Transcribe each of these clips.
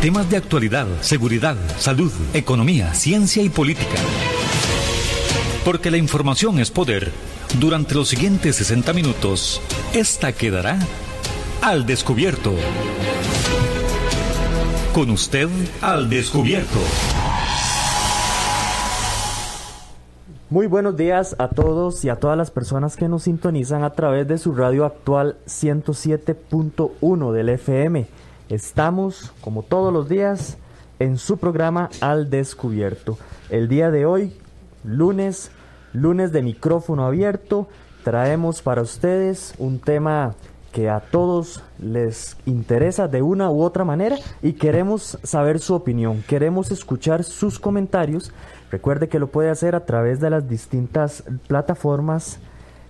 Temas de actualidad, seguridad, salud, economía, ciencia y política. Porque la información es poder. Durante los siguientes 60 minutos, esta quedará al descubierto. Con usted al descubierto. Muy buenos días a todos y a todas las personas que nos sintonizan a través de su radio actual 107.1 del FM. Estamos, como todos los días, en su programa Al Descubierto. El día de hoy, lunes, lunes de micrófono abierto, traemos para ustedes un tema que a todos les interesa de una u otra manera y queremos saber su opinión, queremos escuchar sus comentarios. Recuerde que lo puede hacer a través de las distintas plataformas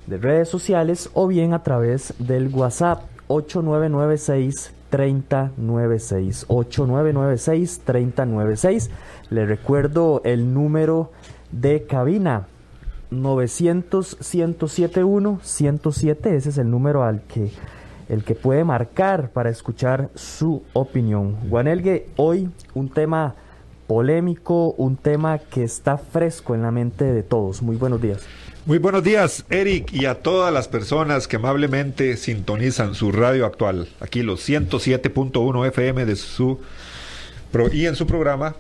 de redes sociales o bien a través del WhatsApp 8996 3096 8996 3096 le recuerdo el número de cabina 900 1071 107 ese es el número al que el que puede marcar para escuchar su opinión. Juanelgue, hoy un tema polémico, un tema que está fresco en la mente de todos. Muy buenos días. Muy buenos días, Eric, y a todas las personas que amablemente sintonizan su radio actual, aquí los 107.1 FM de su y en su programa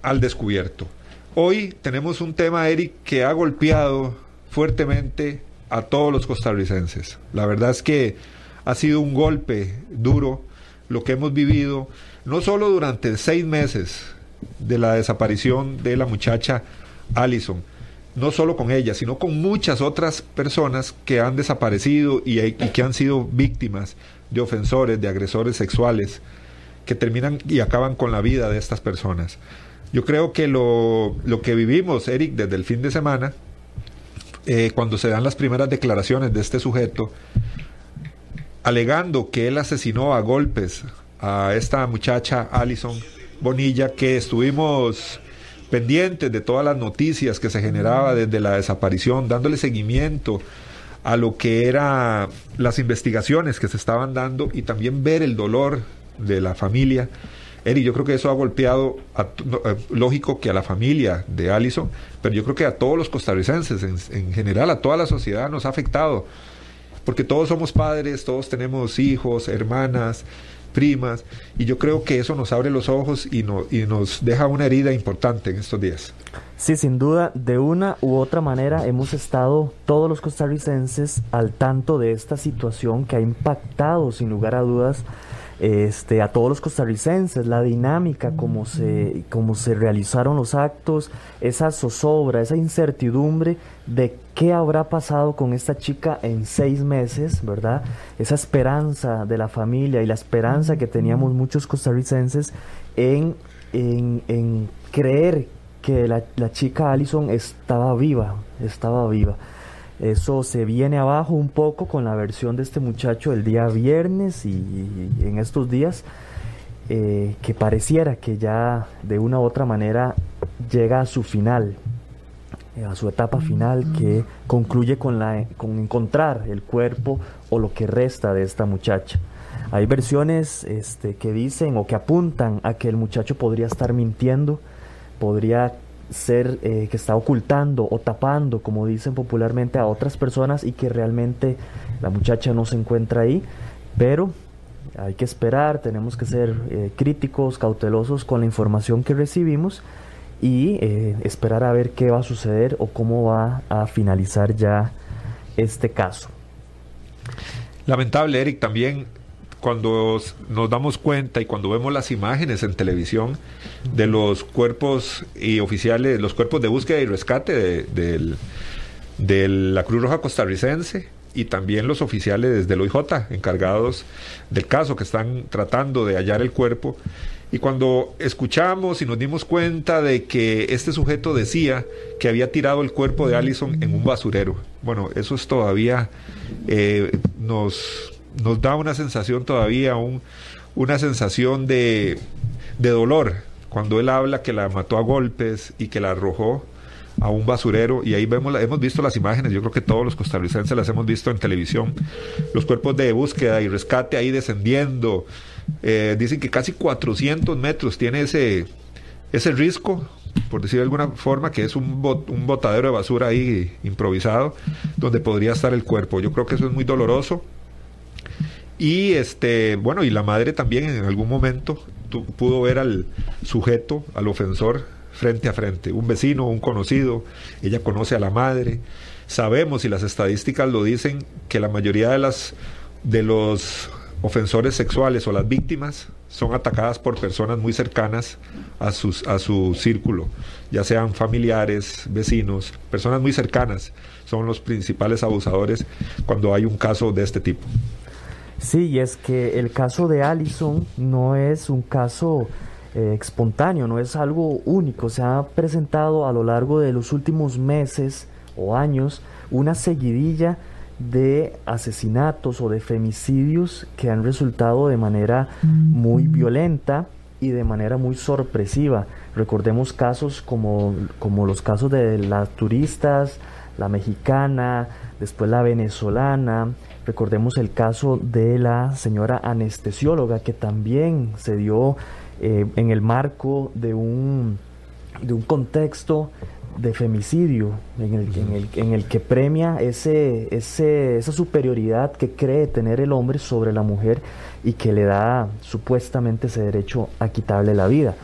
Al Descubierto. Hoy tenemos un tema, Eric, que ha golpeado fuertemente a todos los costarricenses. La verdad es que ha sido un golpe duro lo que hemos vivido, no solo durante seis meses de la desaparición de la muchacha Allison, no solo con ella, sino con muchas otras personas que han desaparecido y, que han sido víctimas de ofensores, de agresores sexuales, que terminan y acaban con la vida de estas personas. Yo creo que lo, lo que vivimos, Eric, desde el fin de semana, eh, cuando se dan las primeras declaraciones de este sujeto, alegando que él asesinó a golpes a esta muchacha Alison Bonilla, que estuvimos pendientes de todas las noticias que se generaba desde la desaparición, dándole seguimiento a lo que eran las investigaciones que se estaban dando y también ver el dolor de la familia. Eri, yo creo que eso ha golpeado, eh, lógico que a la familia de Alison, pero yo creo que a todos los costarricenses, en, en general a toda la sociedad nos ha afectado porque todos somos padres, todos tenemos hijos, hermanas, primas, y yo creo que eso nos abre los ojos y, no, y nos deja una herida importante en estos días. Sí, sin duda, de una u otra manera hemos estado todos los costarricenses al tanto de esta situación que ha impactado sin lugar a dudas este, a todos los costarricenses, la dinámica, cómo se, cómo se realizaron los actos, esa zozobra, esa incertidumbre de qué habrá pasado con esta chica en seis meses, ¿verdad? Esa esperanza de la familia y la esperanza que teníamos muchos costarricenses en, en, creer que la, la chica Allison estaba viva, estaba viva. Eso se viene abajo un poco con la versión de este muchacho el día viernes y, en estos días eh, que pareciera que ya de una u otra manera llega a su final, a su etapa final que concluye con, la, con encontrar el cuerpo o lo que resta de esta muchacha. Hay versiones este, que dicen o que apuntan a que el muchacho podría estar mintiendo, podría ser eh, que está ocultando o tapando, como dicen popularmente, a otras personas y que realmente la muchacha no se encuentra ahí, pero hay que esperar, tenemos que ser eh, críticos, cautelosos con la información que recibimos y eh, esperar a ver qué va a suceder o cómo va a finalizar ya este caso. Lamentable, Eric, también cuando nos damos cuenta y cuando vemos las imágenes en televisión de los cuerpos y oficiales, los cuerpos de búsqueda y rescate de, la Cruz Roja costarricense y también los oficiales del OIJ encargados del caso que están tratando de hallar el cuerpo. Y cuando escuchamos y nos dimos cuenta de que este sujeto decía que había tirado el cuerpo de Allison en un basurero, bueno, eso es todavía eh, nos nos da una sensación todavía, un, una sensación de, de dolor, cuando él habla que la mató a golpes y que la arrojó a un basurero. Y ahí vemos hemos visto las imágenes. Yo creo que todos los costarricenses las hemos visto en televisión. Los cuerpos de búsqueda y rescate ahí descendiendo Eh, dicen que casi 400 metros tiene ese, ese risco, por decir de alguna forma, que es un, un botadero de basura ahí improvisado, donde podría estar el cuerpo. Yo creo que eso es muy doloroso. Y este, bueno, y la madre también en algún momento pudo ver al sujeto, al ofensor, frente a frente, un vecino, un conocido, ella conoce a la madre. Sabemos, y las estadísticas lo dicen, que la mayoría de las de los ofensores sexuales o las víctimas son atacadas por personas muy cercanas a, sus, a su círculo, ya sean familiares, vecinos, personas muy cercanas, son los principales abusadores cuando hay un caso de este tipo. Sí, y es que el caso de Allison no es un caso eh, espontáneo, no es algo único, se ha presentado a lo largo de los últimos meses o años una seguidilla de asesinatos o de femicidios que han resultado de manera muy violenta y de manera muy sorpresiva. Recordemos casos como, como los casos de las turistas, la mexicana, después la venezolana, recordemos el caso de la señora anestesióloga que también se dio eh, en el marco de un, de un contexto de femicidio, en el, en el, en el que premia ese, ese, esa superioridad que cree tener el hombre sobre la mujer y que le da supuestamente ese derecho a quitarle la vida.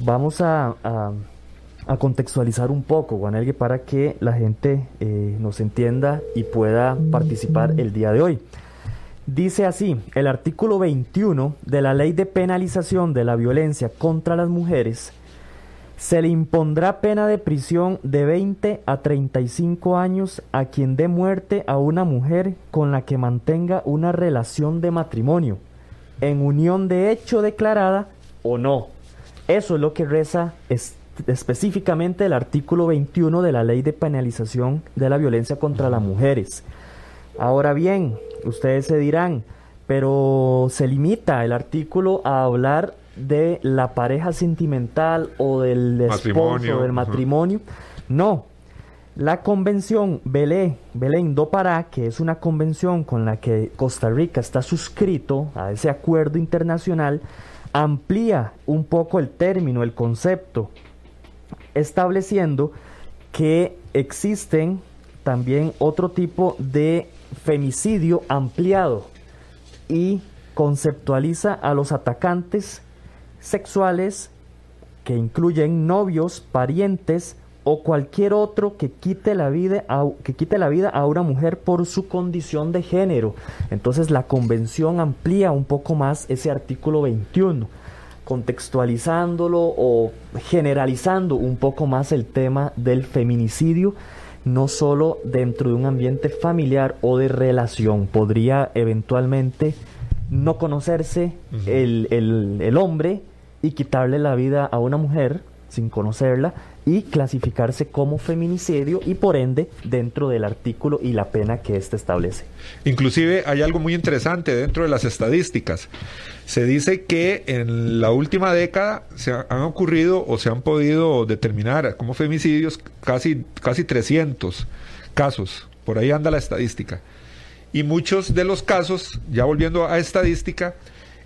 Vamos a, a, contextualizar un poco, Juanelgue, para que la gente eh, nos entienda y pueda participar el día de hoy. Dice así, el artículo 21 de la Ley de Penalización de la Violencia contra las Mujeres se le impondrá pena de prisión de 20 a 35 años a quien dé muerte a una mujer con la que mantenga una relación de matrimonio, en unión de hecho declarada o no. Eso es lo que reza específicamente el artículo 21 de la Ley de Penalización de la Violencia contra las Mujeres. Ahora bien, ustedes se dirán, pero se limita el artículo a hablar de la pareja sentimental o del esposo, del matrimonio. No, la convención Belé, Belén do Pará, que es una convención con la que Costa Rica está suscrito a ese acuerdo internacional, amplía un poco el término, el concepto, estableciendo que existen también otro tipo de femicidio ampliado y conceptualiza a los atacantes sexuales que incluyen novios, parientes o cualquier otro que quite la vida a, que quite la vida a una mujer por su condición de género. Entonces la convención amplía un poco más ese artículo 21, contextualizándolo o generalizando un poco más el tema del feminicidio no solo dentro de un ambiente familiar o de relación, podría eventualmente no conocerse el, el, hombre y quitarle la vida a una mujer sin conocerla y clasificarse como feminicidio y por ende dentro del artículo y la pena que éste establece. Inclusive hay algo muy interesante dentro de las estadísticas. Se dice que en la última década se han ocurrido o se han podido determinar como femicidios casi, casi 300 casos. Por ahí anda la estadística. Y muchos de los casos, ya volviendo a estadística,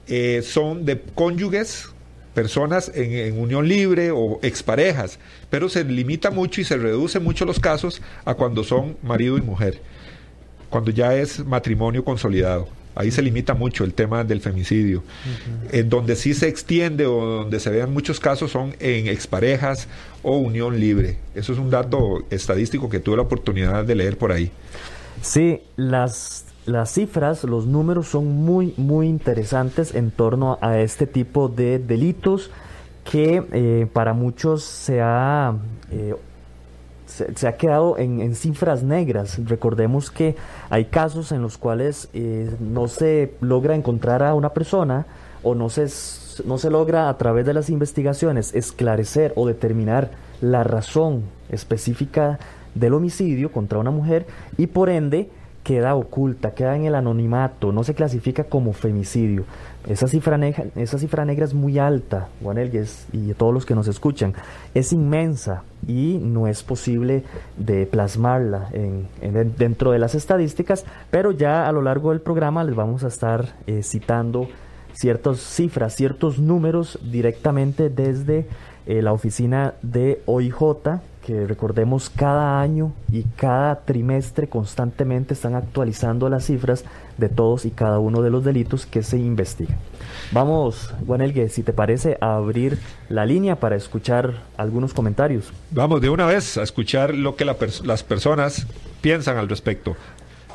eh, son de cónyuges, personas en, unión libre o exparejas, pero se limita mucho y se reduce mucho los casos a cuando son marido y mujer, cuando ya es matrimonio consolidado. Ahí se limita mucho el tema del femicidio. En donde sí se extiende o donde se vean muchos casos son en exparejas o unión libre. Eso es un dato estadístico que tuve la oportunidad de leer por ahí. Sí, las, las cifras, los números son muy, muy interesantes en torno a este tipo de delitos que eh, para muchos se ha, eh, se, ha quedado en, cifras negras. Recordemos que hay casos en los cuales eh, no se logra encontrar a una persona o no se, no se logra a través de las investigaciones esclarecer o determinar la razón específica del homicidio contra una mujer y por ende queda oculta, queda en el anonimato, no se clasifica como femicidio. Esa cifra, negra, esa cifra negra es muy alta, Juan Elgues, y todos los que nos escuchan, es inmensa y no es posible de plasmarla en, dentro de las estadísticas, pero ya a lo largo del programa les vamos a estar eh, citando ciertas cifras, ciertos números directamente desde eh, la oficina de OIJ, que recordemos cada año y cada trimestre constantemente están actualizando las cifras de todos y cada uno de los delitos que se investigan. Vamos, Juanelgue, si te parece, a abrir la línea para escuchar algunos comentarios. Vamos de una vez a escuchar lo que las personas piensan al respecto.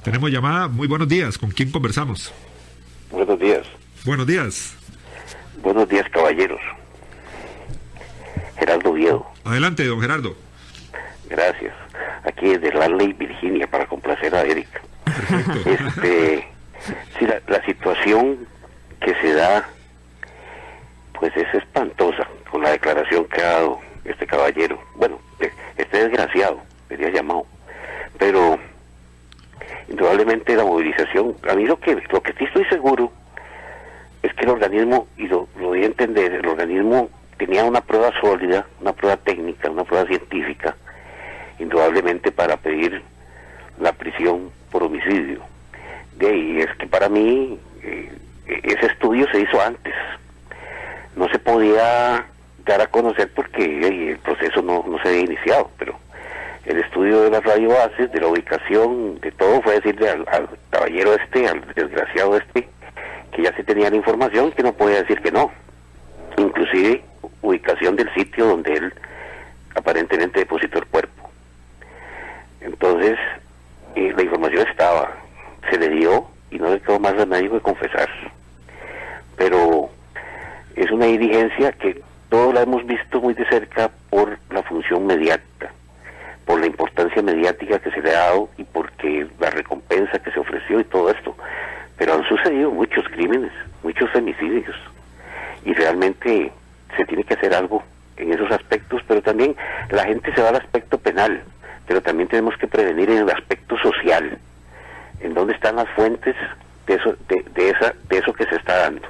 Tenemos llamada. Muy buenos días. ¿Con quién conversamos? Buenos días. Buenos días. Buenos días, caballeros. Gerardo Viedo. Adelante, don Gerardo. Gracias. Aquí es de Raleigh, Virginia, para complacer a Eric. Este, sí, la, la situación que se da, pues es espantosa con la declaración que ha dado este caballero. Bueno, este desgraciado, sería llamado. Pero indudablemente la movilización, a mí lo que, lo que sí estoy seguro es que el organismo, y lo, lo voy a entender, el organismo tenía una prueba sólida, una prueba técnica, una prueba científica, indudablemente para pedir la prisión por homicidio. Ahí es que para mí eh, ese estudio se hizo antes. No se podía dar a conocer porque el proceso no, no se había iniciado, pero el estudio de las radiobases, de la ubicación, de todo, fue decirle al, al, caballero este, al desgraciado este, que ya se tenía la información, que no podía decir que no. Inclusive ubicación del sitio donde él aparentemente depositó el cuerpo. Entonces, la información estaba, se le dio y no le quedó más remedio que confesar. Pero es una diligencia que todos la hemos visto muy de cerca por la función mediática por la importancia mediática que se le ha dado y porque la recompensa que se ofreció y todo esto. Pero han sucedido muchos crímenes, muchos femicidios. Y realmente se tiene que hacer algo en esos aspectos, pero también la gente se va al aspecto penal, pero también tenemos que prevenir en el aspecto social, en dónde están las fuentes de eso, de, esa, de eso que se está dando,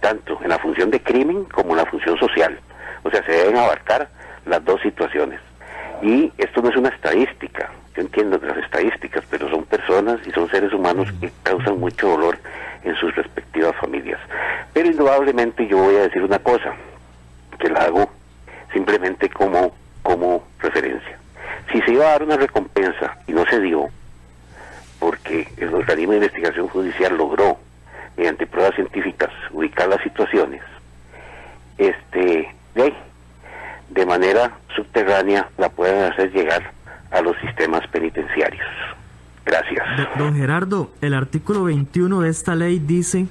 tanto en la función de crimen como en la función social. O sea, se deben abarcar las dos situaciones. Y esto no es una estadística, yo entiendo las estadísticas, pero son personas y son seres humanos que causan mucho dolor en sus respectivas familias. Pero indudablemente yo voy a decir una cosa, que la hago simplemente como, como referencia. Si se iba a dar una recompensa y no se dio, porque el organismo de investigación judicial logró, mediante pruebas científicas, ubicar las situaciones, este, de de manera subterránea la pueden hacer llegar a los sistemas penitenciarios. Gracias. Don Gerardo, el artículo 21 de esta ley dice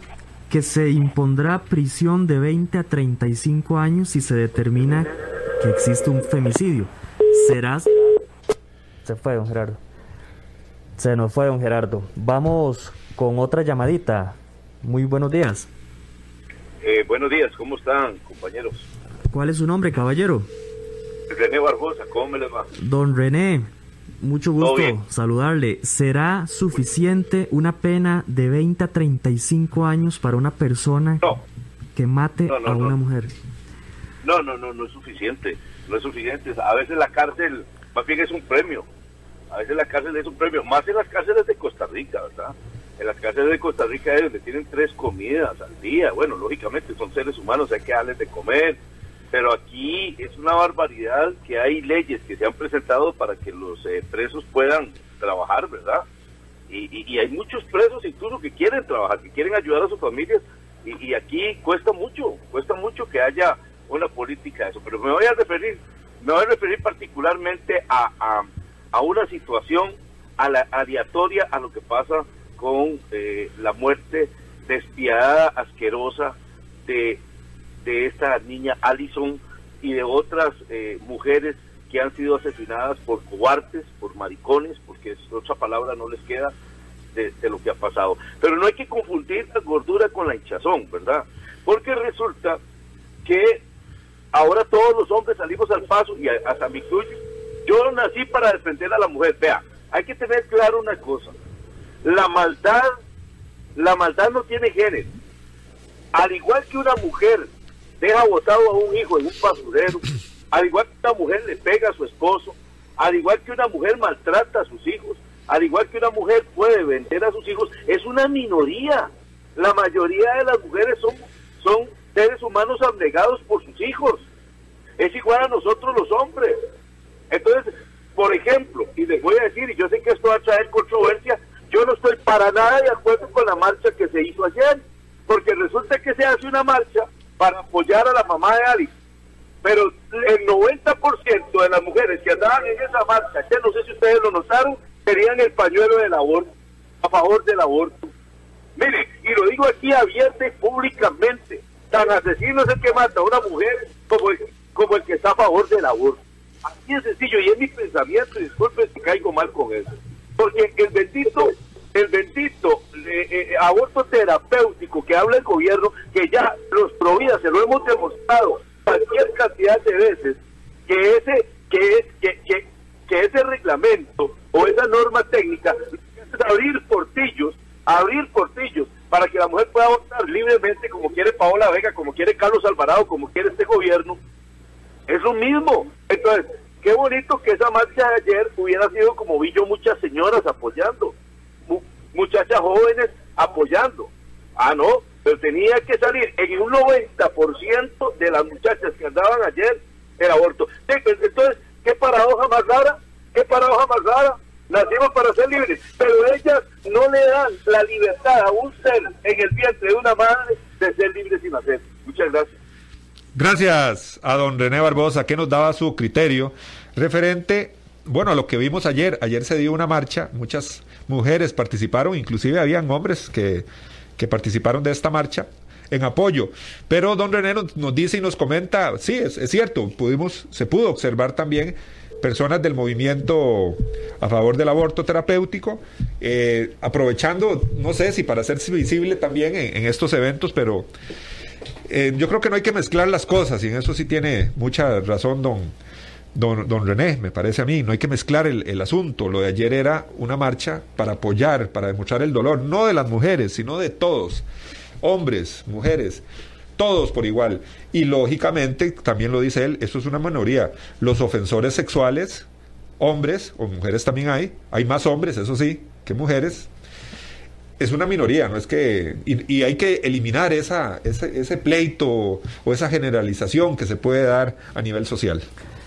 que se impondrá prisión de 20 a 35 años si se determina que existe un femicidio. Serás... Se fue, don Gerardo. Se nos fue, don Gerardo. Vamos con otra llamadita. Muy buenos días. Eh, buenos días, ¿cómo están, compañeros? ¿Cuál es su nombre, caballero? René Barbosa, ¿cómo me les va? Don René, mucho gusto saludarle. ¿Será suficiente una pena de 20 a 35 años para una persona no. que mate no, no, a una mujer? No, no, no, no es suficiente. No es suficiente. A veces la cárcel, más bien es un premio. A veces la cárcel es un premio. Más en las cárceles de Costa Rica, ¿verdad? En las cárceles de Costa Rica es donde tienen tres comidas al día. Bueno, lógicamente son seres humanos, hay que darles de comer, pero aquí es una barbaridad que hay leyes que se han presentado para que los eh, presos puedan trabajar, ¿verdad? Y, y, hay muchos presos incluso que quieren trabajar, que quieren ayudar a sus familias, y, aquí cuesta mucho, cuesta mucho que haya una política de eso. Pero me voy a referir, me voy a referir particularmente a, a una situación a la, aleatoria a lo que pasa con eh, la muerte despiadada, asquerosa de de esta niña Allison y de otras eh, mujeres que han sido asesinadas por cobardes, por maricones, porque es otra palabra no les queda de, de, lo que ha pasado. Pero no hay que confundir la gordura con la hinchazón, ¿verdad? Porque resulta que ahora todos los hombres salimos al paso, y hasta mi incluyo, yo nací para defender a la mujer. Vea, hay que tener claro una cosa, la maldad, la maldad no tiene género. Al igual que una mujer deja botado a un hijo en un basurero, al igual que una mujer le pega a su esposo, al igual que una mujer maltrata a sus hijos, al igual que una mujer puede vender a sus hijos, es una minoría, la mayoría de las mujeres son, son seres humanos abnegados por sus hijos. Es igual a nosotros los hombres. Entonces, por ejemplo, y les voy a decir, y yo sé que esto va a traer controversia, yo no estoy para nada de acuerdo con la marcha que se hizo ayer, porque resulta que se hace una marcha para apoyar a la mamá de Alice. Pero el 90% de las mujeres que andaban en esa marcha, que no sé si ustedes lo notaron, querían el pañuelo del aborto, a favor del aborto. Mire, y lo digo aquí abierto y públicamente, tan asesino es el que mata a una mujer como como el que está a favor del aborto. Así es sencillo, y es mi pensamiento, y disculpen si caigo mal con eso. Porque el bendito, el bendito eh, eh, aborto terapéutico que habla el gobierno, que ya los providas se lo hemos demostrado cualquier cantidad de veces, que ese, que, que, que, que ese reglamento o esa norma técnica es abrir portillos, abrir portillos para que la mujer pueda votar libremente como quiere Paola Vega, como quiere Carlos Alvarado, como quiere este gobierno. Es lo mismo. Entonces, qué bonito que esa marcha de ayer hubiera sido como vi yo muchas señoras apoyando, muchachas jóvenes apoyando. Ah, no, pero tenía que salir en un 90% de las muchachas que andaban ayer el aborto. Pues, entonces, ¿qué paradoja más rara? ¿Qué paradoja más rara? Nacimos para ser libres, pero ellas no le dan la libertad a un ser en el vientre de una madre de ser libre sin hacer. Muchas gracias. Gracias a don René Barbosa, que nos daba su criterio referente, bueno, a lo que vimos ayer. Ayer se dio una marcha, muchas mujeres participaron, inclusive habían hombres que, que participaron de esta marcha en apoyo. Pero don René nos, dice y nos comenta, sí, es, cierto, pudimos, se pudo observar también personas del movimiento a favor del aborto terapéutico, eh, aprovechando, no sé si para hacerse visible también en, estos eventos, pero eh, yo creo que no hay que mezclar las cosas, y en eso sí tiene mucha razón don, don, don René, me parece a mí, no hay que mezclar el, el asunto. Lo de ayer era una marcha para apoyar, para demostrar el dolor, no de las mujeres, sino de todos, hombres, mujeres todos por igual. Y lógicamente, también lo dice él, eso es una minoría. Los ofensores sexuales, hombres o mujeres también hay, hay más hombres, eso sí, que mujeres. Es una minoría, no es que. Y, hay que eliminar esa, ese, ese pleito o esa generalización que se puede dar a nivel social.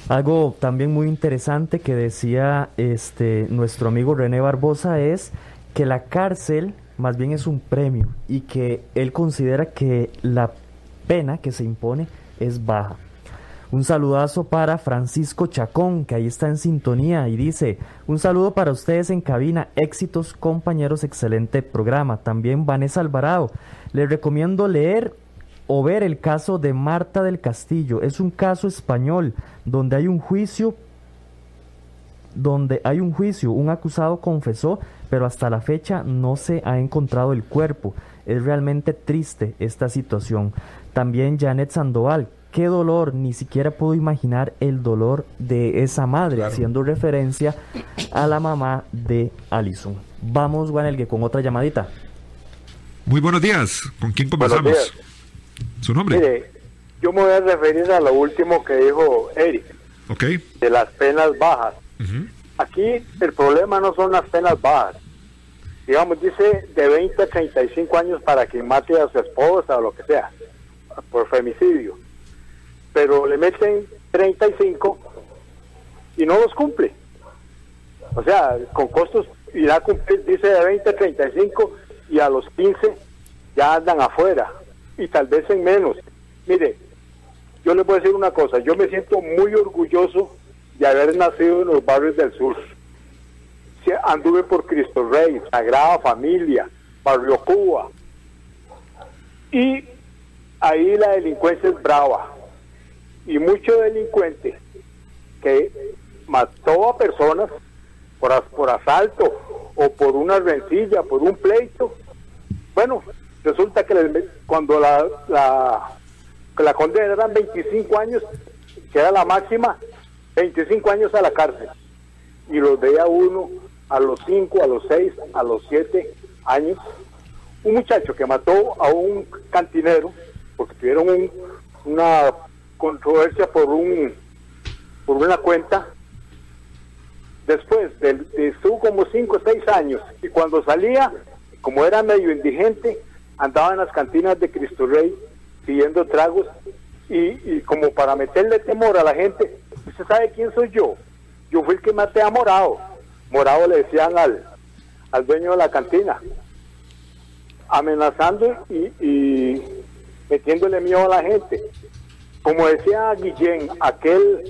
Algo también muy interesante que decía este nuestro amigo René Barbosa es que la cárcel más bien es un premio y que él considera que la pena que se impone es baja. Un saludazo para Francisco Chacón, que ahí está en sintonía y dice, un saludo para ustedes en cabina, éxitos compañeros, excelente programa. También Vanessa Alvarado, les recomiendo leer o ver el caso de Marta del Castillo. Es un caso español donde hay un juicio donde hay un juicio, un acusado confesó, pero hasta la fecha no se ha encontrado el cuerpo. Es realmente triste esta situación. También Janet Sandoval, qué dolor, ni siquiera puedo imaginar el dolor de esa madre, haciendo referencia a la mamá de Alison. Vamos, Guanelgue, con otra llamadita. Muy buenos días, ¿con quién conversamos? ¿Su nombre? Mire, yo me voy a referir a lo último que dijo Eric, okay. de las penas bajas. Aquí el problema no son las penas bajas. Digamos, dice de 20 a 35 años para que mate a su esposa o lo que sea por femicidio, pero le meten 35 y no los cumple. O sea, con costos irá a cumplir, dice de 20 a 35 y a los 15 ya andan afuera y tal vez en menos. Mire, yo le voy a decir una cosa, yo me siento muy orgulloso de haber nacido en los barrios del sur. Anduve por Cristo Rey, Sagrada Familia, Barrio Cuba. Y ahí la delincuencia es brava. Y mucho delincuente que mató a personas por, por asalto o por una rencilla, por un pleito. Bueno, resulta que cuando la, la, la condena eran 25 años, que era la máxima, 25 años a la cárcel. Y los veía uno a los 5, a los 6, a los 7 años. Un muchacho que mató a un cantinero porque tuvieron una controversia por un por una cuenta. Después de, estuvo como cinco o seis años y cuando salía, como era medio indigente, andaba en las cantinas de Cristo Rey pidiendo tragos y, como para meterle temor a la gente, ¿usted sabe quién soy yo? Yo fui el que maté a Morado. Morado le decían al, al dueño de la cantina, amenazando y, y metiéndole miedo a la gente. Como decía Guillén, aquel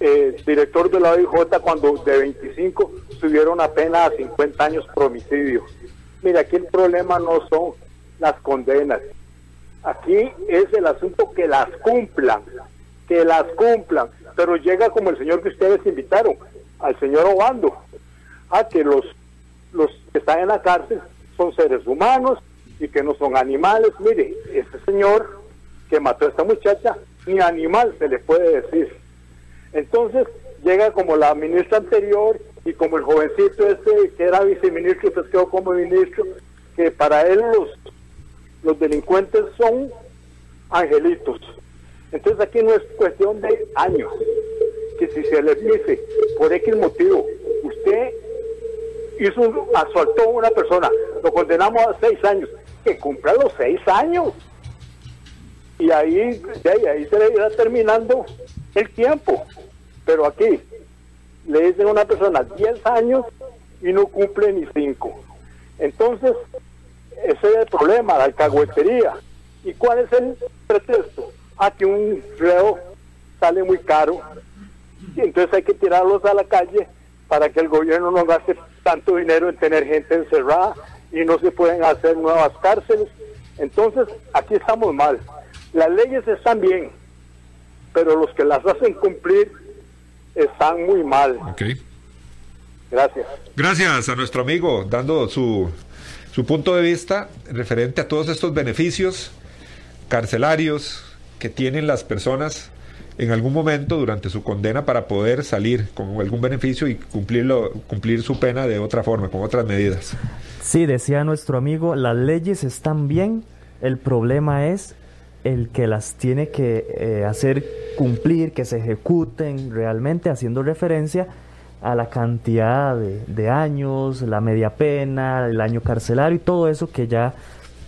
eh, director de la OIJ cuando de 25 subieron apenas a 50 años por homicidio. Mira, aquí el problema no son las condenas. Aquí es el asunto que las cumplan, que las cumplan. Pero llega como el señor que ustedes invitaron, al señor Obando, a que los, los que están en la cárcel son seres humanos y que no son animales. Mire, ese señor que mató a esta muchacha, ni animal se le puede decir. Entonces llega como la ministra anterior y como el jovencito este que era viceministro, pues quedó como ministro, que para él los, los delincuentes son angelitos. Entonces aquí no es cuestión de años, que si se les dice por X motivo, usted hizo un, asaltó a una persona, lo condenamos a seis años, que cumpla los seis años. Y ahí, ahí, ahí se le irá terminando el tiempo. Pero aquí le dicen a una persona 10 años y no cumple ni 5. Entonces, ese es el problema, la alcahuetería. ¿Y cuál es el pretexto? A que un reo sale muy caro y entonces hay que tirarlos a la calle para que el gobierno no gaste tanto dinero en tener gente encerrada y no se pueden hacer nuevas cárceles. Entonces, aquí estamos mal. Las leyes están bien, pero los que las hacen cumplir están muy mal. Gracias. Gracias a nuestro amigo, dando su, su punto de vista referente a todos estos beneficios carcelarios que tienen las personas en algún momento durante su condena para poder salir con algún beneficio y cumplirlo, cumplir su pena de otra forma, con otras medidas. Sí, decía nuestro amigo, las leyes están bien, el problema es el que las tiene que eh, hacer cumplir, que se ejecuten realmente, haciendo referencia a la cantidad de, años, la media pena, el año carcelario y todo eso que ya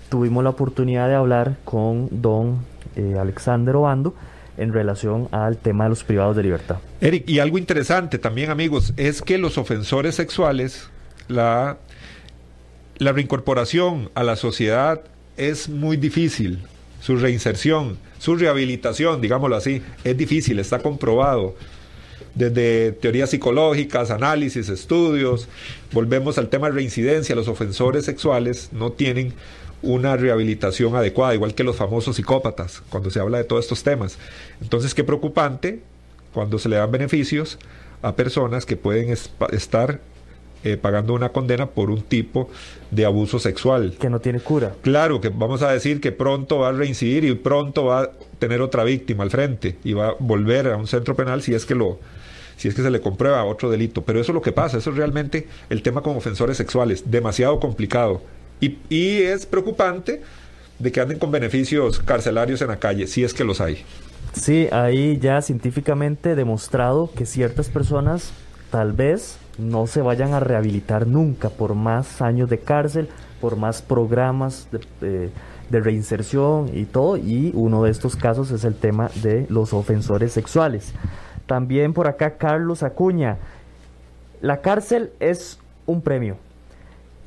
tuvimos la oportunidad de hablar con don eh, Alexander Obando en relación al tema de los privados de libertad. Eric, y algo interesante también amigos, es que los ofensores sexuales, la, la reincorporación a la sociedad es muy difícil su reinserción, su rehabilitación, digámoslo así, es difícil, está comprobado. Desde teorías psicológicas, análisis, estudios, volvemos al tema de reincidencia, los ofensores sexuales no tienen una rehabilitación adecuada, igual que los famosos psicópatas, cuando se habla de todos estos temas. Entonces, qué preocupante cuando se le dan beneficios a personas que pueden estar eh, pagando una condena por un tipo de abuso sexual. Que no tiene cura. Claro, que vamos a decir que pronto va a reincidir y pronto va a tener otra víctima al frente y va a volver a un centro penal si es que lo si es que se le comprueba otro delito. Pero eso es lo que pasa, eso es realmente el tema con ofensores sexuales, demasiado complicado. Y, y es preocupante de que anden con beneficios carcelarios en la calle, si es que los hay. Sí, ahí ya científicamente demostrado que ciertas personas tal vez no se vayan a rehabilitar nunca por más años de cárcel, por más programas de, reinserción y todo. Y uno de estos casos es el tema de los ofensores sexuales. También por acá Carlos Acuña. La cárcel es un premio.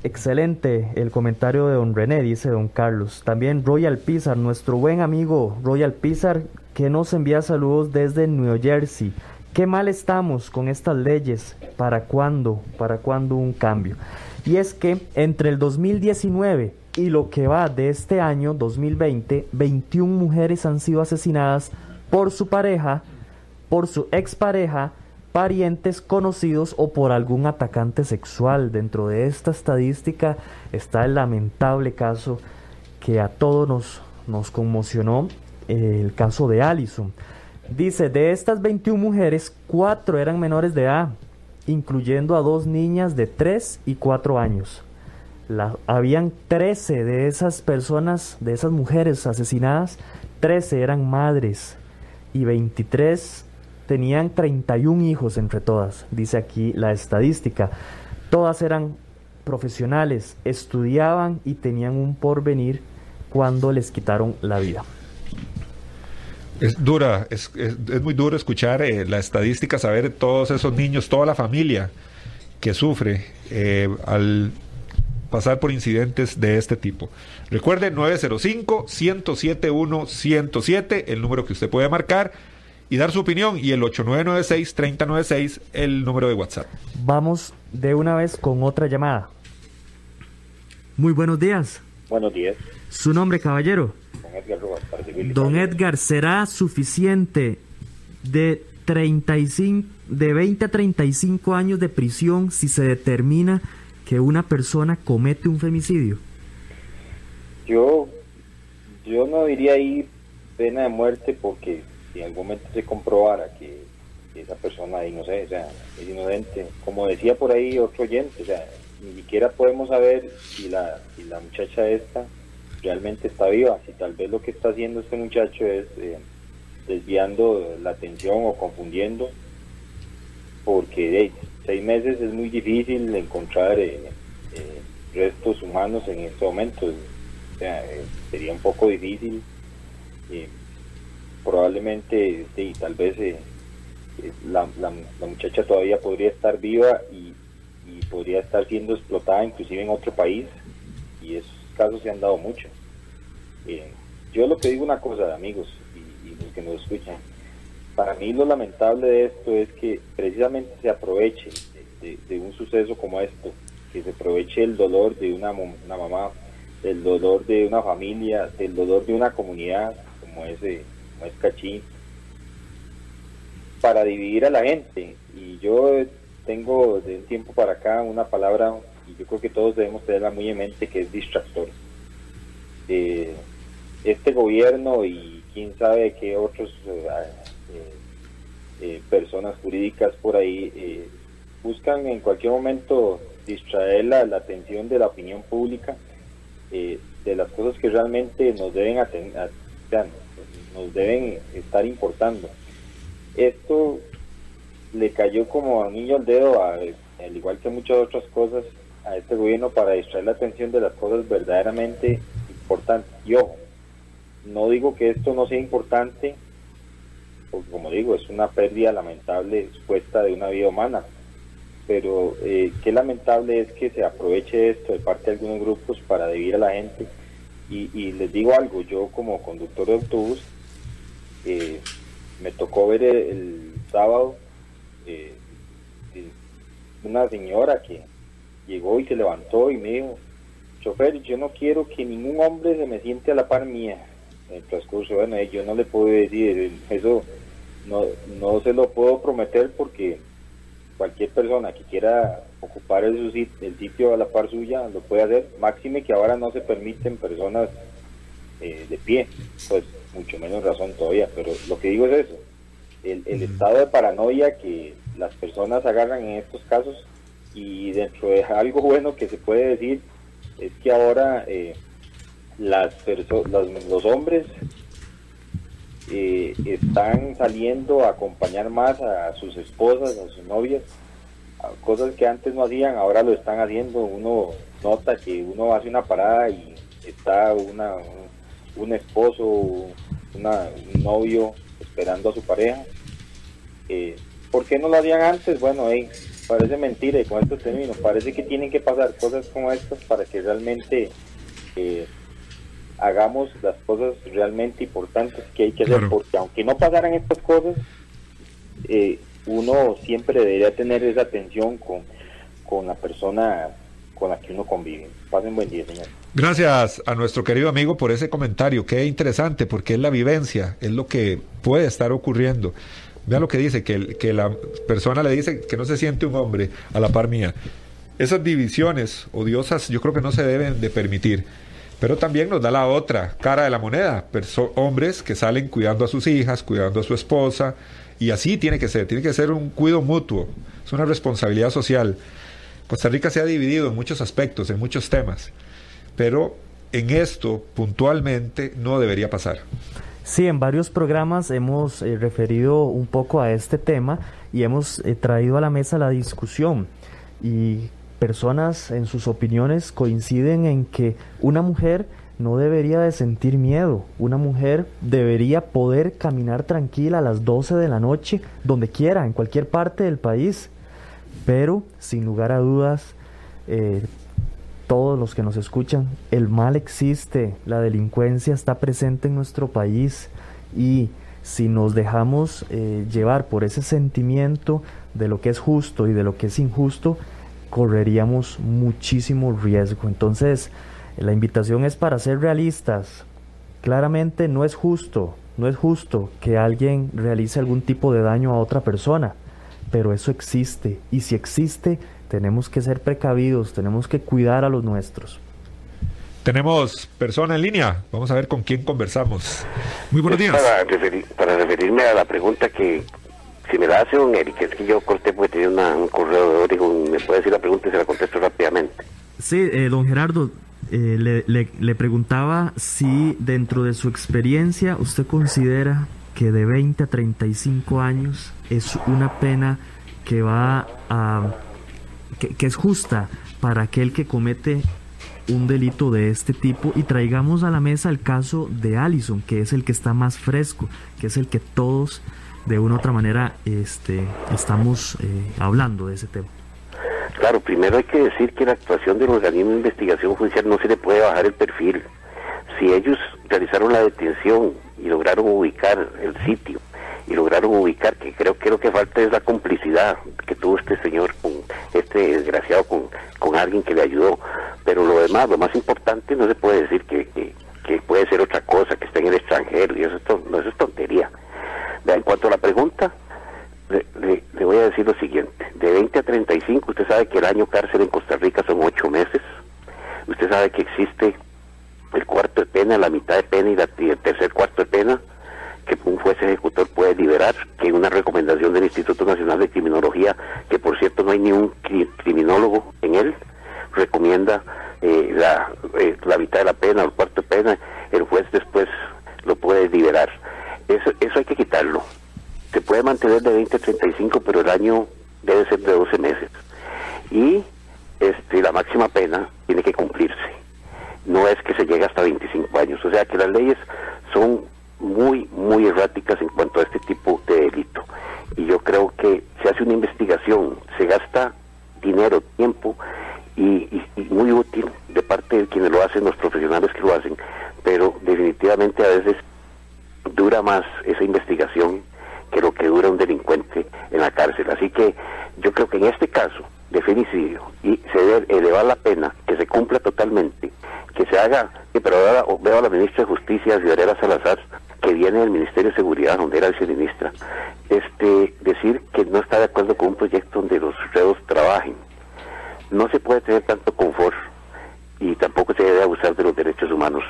Excelente el comentario de don René, dice don Carlos. También Royal Pizar, nuestro buen amigo Royal Pizar, que nos envía saludos desde New Jersey. Qué mal estamos con estas leyes. ¿Para cuándo? ¿Para cuándo un cambio? Y es que entre el 2019 y lo que va de este año, 2020, 21 mujeres han sido asesinadas por su pareja, por su expareja, parientes conocidos o por algún atacante sexual. Dentro de esta estadística está el lamentable caso que a todos nos, nos conmocionó, el caso de Allison. Dice, de estas 21 mujeres, 4 eran menores de edad, incluyendo a dos niñas de 3 y 4 años. Habían 13 de esas personas, de esas mujeres asesinadas, 13 eran madres y 23 tenían 31 hijos entre todas, dice aquí la estadística. Todas eran profesionales, estudiaban y tenían un porvenir cuando les quitaron la vida. Es dura, es, muy duro escuchar eh, la estadística, saber todos esos niños, toda la familia que sufre eh, al pasar por incidentes de este tipo. Recuerde 905-107-107, el número que usted puede marcar y dar su opinión, y el 8996-3096, el número de WhatsApp. Vamos de una vez con otra llamada. Muy buenos días. Buenos días. ¿Su nombre, caballero? Don Edgar, ¿será suficiente de 35, de 20 a 35 años de prisión si se determina que una persona comete un femicidio? Yo, yo no diría ahí pena de muerte porque si en algún momento se comprobara que esa persona no sé, o sea, es inocente, como decía por ahí otro oyente, o sea, ni siquiera podemos saber si la, si la muchacha esta realmente está viva, si tal vez lo que está haciendo este muchacho es eh, desviando la atención o confundiendo, porque seis meses es muy difícil encontrar eh, eh, restos humanos en este momento, o sea, sería un poco difícil, probablemente sí, tal vez la, la, muchacha todavía podría estar viva y, y podría estar siendo explotada inclusive en otro país. Y esos casos se han dado mucho. Eh, yo lo que digo una cosa, amigos y, los que nos escuchan, para mí lo lamentable de esto es que precisamente se aproveche de, un suceso como esto, que se aproveche el dolor de una, una mamá, del dolor de una familia, del dolor de una comunidad como ese, como es Cachín, para dividir a la gente. Y yo tengo de un tiempo para acá una palabra, yo creo que todos debemos tenerla muy en mente, que es distractor. Eh, este gobierno y quién sabe qué otros eh, eh, personas jurídicas por ahí buscan en cualquier momento distraer la, atención de la opinión pública de las cosas que realmente nos deben nos deben estar importando. Esto le cayó como a niño al dedo, al igual que muchas otras cosas, a este gobierno para distraer la atención de las cosas verdaderamente importantes. Y ojo, no digo que esto no sea importante, porque como digo, es una pérdida lamentable expuesta de una vida humana, pero eh, qué lamentable es que se aproveche esto de parte de algunos grupos para dividir a la gente. Y, les digo algo, yo como conductor de autobús, eh, me tocó ver el, sábado eh, una señora que llegó y se levantó y me dijo, chofer, yo no quiero que ningún hombre se me siente a la par mía en el transcurso. Bueno, eh, yo no le puedo decir, eso no, no se lo puedo prometer porque cualquier persona que quiera ocupar el, el sitio a la par suya lo puede hacer, máxime que ahora no se permiten personas eh, de pie, pues mucho menos razón todavía, pero lo que digo es eso, el, el estado de paranoia que las personas agarran en estos casos y dentro de algo bueno que se puede decir es que ahora eh, las los hombres eh, están saliendo a acompañar más a sus esposas, a sus novias, cosas que antes no hacían, ahora lo están haciendo. Uno nota que uno hace una parada y está una, un, esposo, una, un novio esperando a su pareja. Eh, ¿Por qué no lo hacían antes? Bueno, parece mentira y con estos términos, parece que tienen que pasar cosas como estas para que realmente eh, hagamos las cosas realmente importantes que hay que hacer, porque aunque no pasaran estas cosas, eh, uno siempre debería tener esa atención con, con la persona con la que uno convive. Pasen buen día, señor. Gracias a nuestro querido amigo por ese comentario. Qué interesante, porque es la vivencia, es lo que puede estar ocurriendo. Vea lo que dice, que, que la persona le dice que no se siente un hombre a la par mía. Esas divisiones odiosas yo creo que no se deben de permitir. Pero también nos da la otra cara de la moneda, hombres que salen cuidando a sus hijas, cuidando a su esposa, y así tiene que ser, tiene que ser un cuido mutuo, es una responsabilidad social. Costa Rica se ha dividido en muchos aspectos, en muchos temas, pero en esto puntualmente no debería pasar. Sí, en varios programas hemos eh, referido un poco a este tema y hemos eh, traído a la mesa la discusión. Y personas en sus opiniones coinciden en que una mujer no debería de sentir miedo. Una mujer debería poder caminar tranquila a las 12 de la noche, donde quiera, en cualquier parte del país. Pero, sin lugar a dudas, eh, todos los que nos escuchan, el mal existe, la delincuencia está presente en nuestro país y si nos dejamos eh, llevar por ese sentimiento de lo que es justo y de lo que es injusto, correríamos muchísimo riesgo. Entonces, la invitación es para ser realistas. Claramente no es justo, no es justo que alguien realice algún tipo de daño a otra persona, pero eso existe y si existe tenemos que ser precavidos, tenemos que cuidar a los nuestros. Tenemos persona en línea, vamos a ver con quién conversamos. Muy buenos días. Para, referirme a la pregunta que si me la hace don Eric, es que yo corté porque tenía un correo de Oregon, me puede decir la pregunta y se la contesto rápidamente. Sí, eh, don Gerardo, eh, le, le, preguntaba si dentro de su experiencia usted considera que de 20 a 35 años es una pena que va a que, es justa para aquel que comete un delito de este tipo y traigamos a la mesa el caso de Allison, que es el que está más fresco, que es el que todos de una u otra manera este, estamos eh, hablando de ese tema. Claro, primero hay que decir que la actuación del organismo de investigación judicial no se le puede bajar el perfil. Si ellos realizaron la detención y lograron ubicar el sitio y lograron ubicar, que creo lo que falta es la complicidad que tuvo este señor con este desgraciado con, con alguien que le ayudó. Pero lo demás, lo más importante, no se puede decir que, que, puede ser otra cosa, que esté en el extranjero, y eso, no, eso es tontería. En cuanto a la pregunta, le, voy a decir lo siguiente. De 20 a 35, usted sabe que el año cárcel en Costa Rica son ocho meses. Usted sabe que existe el cuarto de pena, la mitad de pena y, el tercer cuarto de pena que un juez ejecutor puede liberar, que una recomendación del Instituto Nacional de Criminología, que por cierto no hay ni un criminólogo en él, recomienda eh, la, eh, la mitad de la pena o el cuarto de pena, el juez después lo puede liberar. Eso, eso hay que quitarlo. Se puede mantener de 20 a 35, pero el año debe ser de 12 meses. Y este, la máxima pena tiene que cumplirse. No es que se llegue hasta 25 años. O sea que las leyes son muy, muy erráticas en cuanto a este tipo de delito. Y yo creo que se hace una investigación, se gasta dinero, tiempo y, muy útil de parte de quienes lo hacen, los profesionales que lo hacen, pero definitivamente a veces dura más esa investigación que lo que dura un delincuente en la cárcel. Así que yo creo que en este caso de femicidio y se debe elevar la pena, que se cumpla totalmente, que se haga, pero ahora veo a la ministra de Justicia, Fiorella Salazar, que viene del Ministerio de Seguridad, donde era viceministra, este, decir que no está de acuerdo con un proyecto donde los reos trabajen. No se puede tener tanto confort y tampoco se debe abusar de los derechos humanos,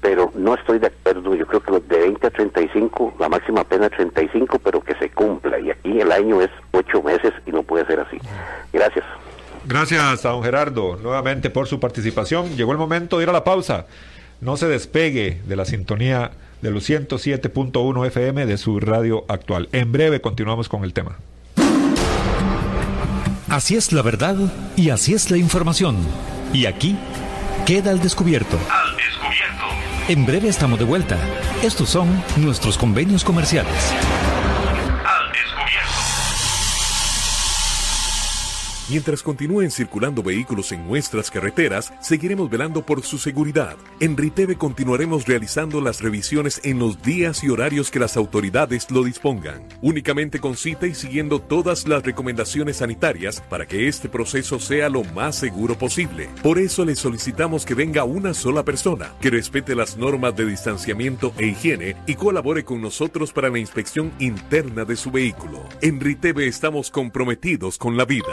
pero no estoy de acuerdo, yo creo que los de 20 a 35, la máxima pena 35, pero que se cumpla, y aquí el año es ocho meses y no puede ser así. Gracias. Gracias a don Gerardo nuevamente por su participación. Llegó el momento de ir a la pausa. No se despegue de la sintonía de los 107.1 FM de su radio actual. En breve continuamos con el tema. Así es la verdad y así es la información. Y aquí queda al descubierto. Al descubierto. En breve estamos de vuelta. Estos son nuestros convenios comerciales. Mientras continúen circulando vehículos en nuestras carreteras, seguiremos velando por su seguridad. En Riteve continuaremos realizando las revisiones en los días y horarios que las autoridades lo dispongan, únicamente con cita y siguiendo todas las recomendaciones sanitarias para que este proceso sea lo más seguro posible. Por eso le solicitamos que venga una sola persona, que respete las normas de distanciamiento e higiene y colabore con nosotros para la inspección interna de su vehículo. En Riteve estamos comprometidos con la vida.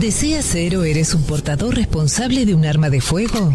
¿Deseas ser o eres un portador responsable de un arma de fuego?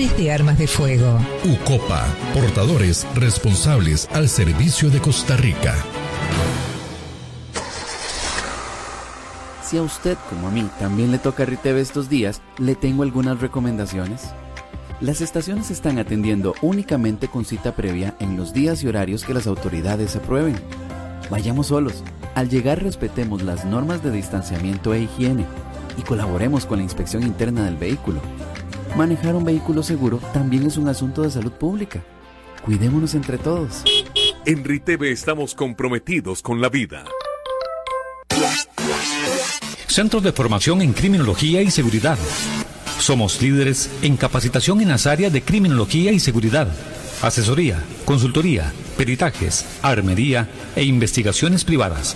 de Armas de Fuego. UCOPA, portadores responsables al servicio de Costa Rica. Si a usted como a mí también le toca Riteve estos días, le tengo algunas recomendaciones. Las estaciones están atendiendo únicamente con cita previa en los días y horarios que las autoridades aprueben. Vayamos solos. Al llegar respetemos las normas de distanciamiento e higiene y colaboremos con la inspección interna del vehículo. Manejar un vehículo seguro también es un asunto de salud pública. Cuidémonos entre todos. En Riteve estamos comprometidos con la vida. Centros de Formación en Criminología y Seguridad. Somos líderes en capacitación en las áreas de criminología y seguridad, asesoría, consultoría, peritajes, armería e investigaciones privadas.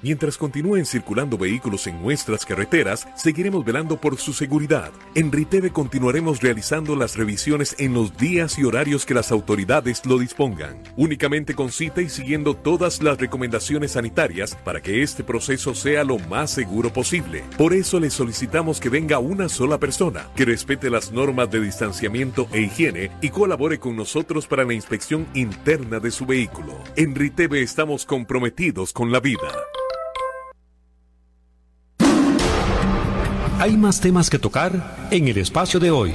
Mientras continúen circulando vehículos en nuestras carreteras, seguiremos velando por su seguridad. En Riteve continuaremos realizando las revisiones en los días y horarios que las autoridades lo dispongan, únicamente con cita y siguiendo todas las recomendaciones sanitarias para que este proceso sea lo más seguro posible. Por eso le solicitamos que venga una sola persona, que respete las normas de distanciamiento e higiene y colabore con nosotros para la inspección interna de su vehículo. En Riteve estamos comprometidos con la vida. Hay más temas que tocar en el espacio de hoy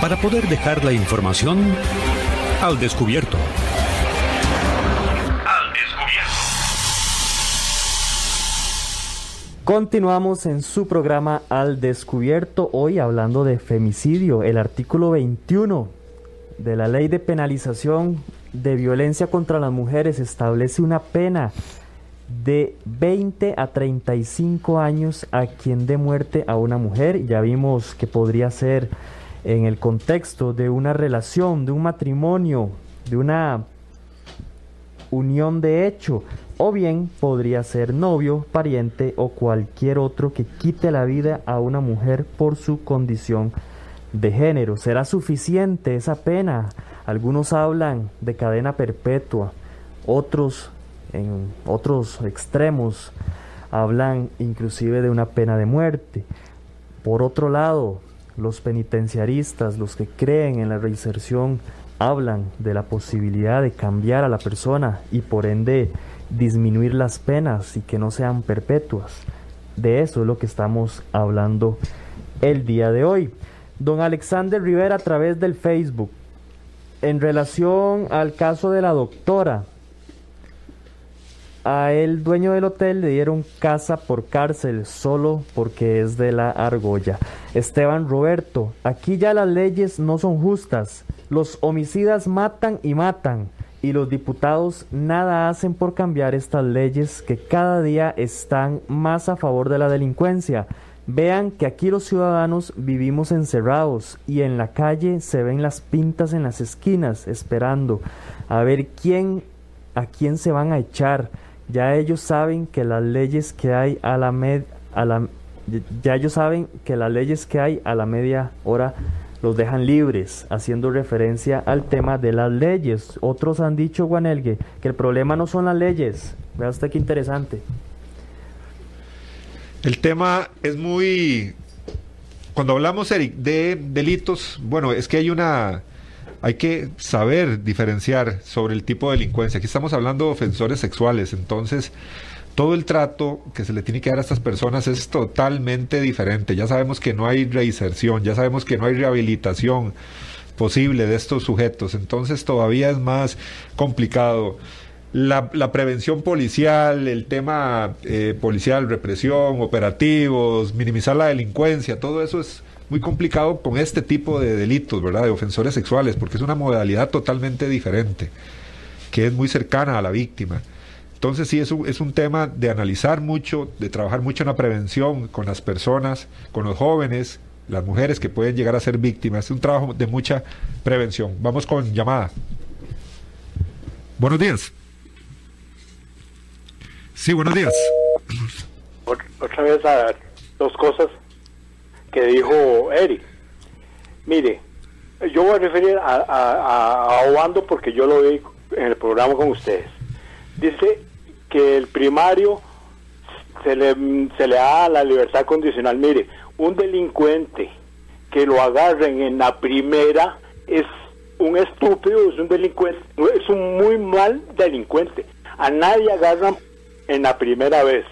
para poder dejar la información al descubierto. Al descubierto. Continuamos en su programa Al descubierto, hoy hablando de femicidio, el artículo 21 de la ley de penalización de violencia contra las mujeres establece una pena de 20 a 35 años a quien dé muerte a una mujer. Ya vimos que podría ser en el contexto de una relación, de un matrimonio, de una unión de hecho, o bien podría ser novio, pariente o cualquier otro que quite la vida a una mujer por su condición de género. ¿Será suficiente esa pena? Algunos hablan de cadena perpetua, otros en otros extremos hablan inclusive de una pena de muerte. Por otro lado, los penitenciaristas, los que creen en la reinserción, hablan de la posibilidad de cambiar a la persona y por ende disminuir las penas y que no sean perpetuas. De eso es lo que estamos hablando el día de hoy. Don Alexander Rivera a través del Facebook. En relación al caso de la doctora, a el dueño del hotel le dieron casa por cárcel solo porque es de la argolla. Esteban Roberto, aquí ya las leyes no son justas. Los homicidas matan y matan y los diputados nada hacen por cambiar estas leyes que cada día están más a favor de la delincuencia. Vean que aquí los ciudadanos vivimos encerrados y en la calle se ven las pintas en las esquinas esperando a ver quién a quién se van a echar. Ya ellos saben que las leyes que hay a la med, a la ya ellos saben que las leyes que hay a la media hora los dejan libres, haciendo referencia al tema de las leyes. Otros han dicho, Guanelgue, que el problema no son las leyes. Vea usted qué interesante. El tema es muy... Cuando hablamos, Eric, de delitos, bueno, es que hay una... Hay que saber diferenciar sobre el tipo de delincuencia. Aquí estamos hablando de ofensores sexuales, entonces todo el trato que se le tiene que dar a estas personas es totalmente diferente. Ya sabemos que no hay reinserción, ya sabemos que no hay rehabilitación posible de estos sujetos, entonces todavía es más complicado. La, prevención policial, el tema eh, policial, represión, operativos, minimizar la delincuencia, todo eso es muy complicado con este tipo de delitos, ¿verdad? De ofensores sexuales, porque es una modalidad totalmente diferente, que es muy cercana a la víctima. Entonces sí, es un, es un tema de analizar mucho, de trabajar mucho en la prevención con las personas, con los jóvenes, las mujeres que pueden llegar a ser víctimas. Es un trabajo de mucha prevención. Vamos con llamada. Buenos días. Sí, buenos días. Otra vez a dos cosas que dijo Eric. Mire, yo voy a referir a, a, Obando porque yo lo vi en el programa con ustedes. Dice que el primario se le, se le da la libertad condicional. Mire, un delincuente que lo agarren en la primera es un estúpido, es un delincuente, es un muy mal delincuente. A nadie agarran en la primera vez.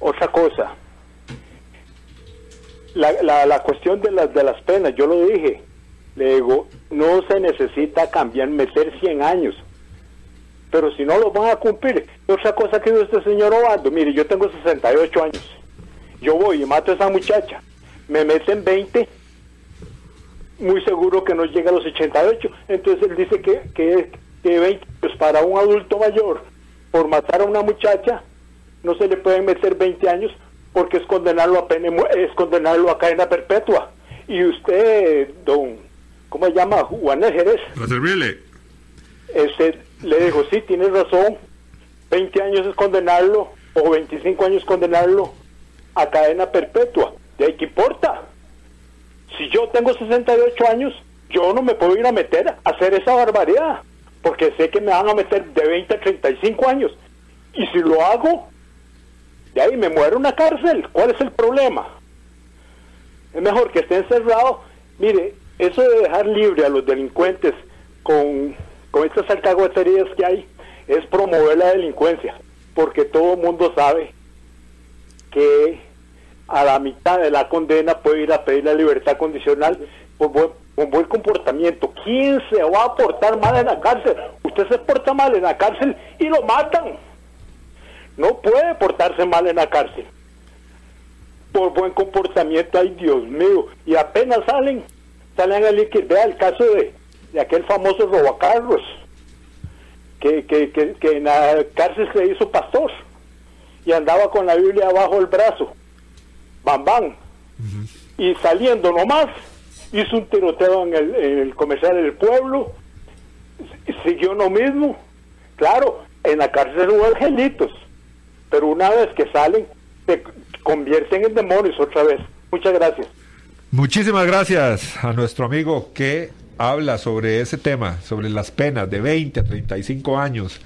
Otra cosa, la, la, cuestión de las, de las penas, yo lo dije, le digo, no se necesita cambiar, meter 100 años, pero si no lo van a cumplir. Otra cosa que dice este señor Obando, mire, yo tengo 68 años, yo voy y mato a esa muchacha, me meten 20, muy seguro que no llega a los 88, entonces él dice que, que, que 20, pues para un adulto mayor por matar a una muchacha no se le pueden meter 20 años porque es condenarlo a pena, es condenarlo a cadena perpetua. Y usted, don, ¿cómo se llama? Juan Jerez. Este, le dijo, sí, tiene razón, 20 años es condenarlo, o 25 años condenarlo a cadena perpetua. ¿De ahí qué importa? Si yo tengo 68 años, yo no me puedo ir a meter a hacer esa barbaridad porque sé que me van a meter de 20 a 35 años. Y si lo hago, de ahí me muero una cárcel. ¿Cuál es el problema? Es mejor que esté encerrado. Mire, eso de dejar libre a los delincuentes con, con estas alcahueterías que hay es promover la delincuencia, porque todo el mundo sabe que a la mitad de la condena puede ir a pedir la libertad condicional por buen, buen comportamiento. ¿Quién se va a portar mal en la cárcel? Usted se porta mal en la cárcel y lo matan. No puede portarse mal en la cárcel. Por buen comportamiento, ay Dios mío. Y apenas salen, salen a liquidar. Vea el caso de, de aquel famoso robacarros, que, que, que, en la cárcel se hizo pastor y andaba con la Biblia abajo del brazo. Bam, bam. Y saliendo nomás hizo un tiroteo en el, comercial del pueblo, siguió lo mismo. Claro, en la cárcel hubo angelitos, pero una vez que salen, se convierten en demonios otra vez. Muchas gracias. Muchísimas gracias a nuestro amigo que habla sobre ese tema, sobre las penas de 20 a 35 años,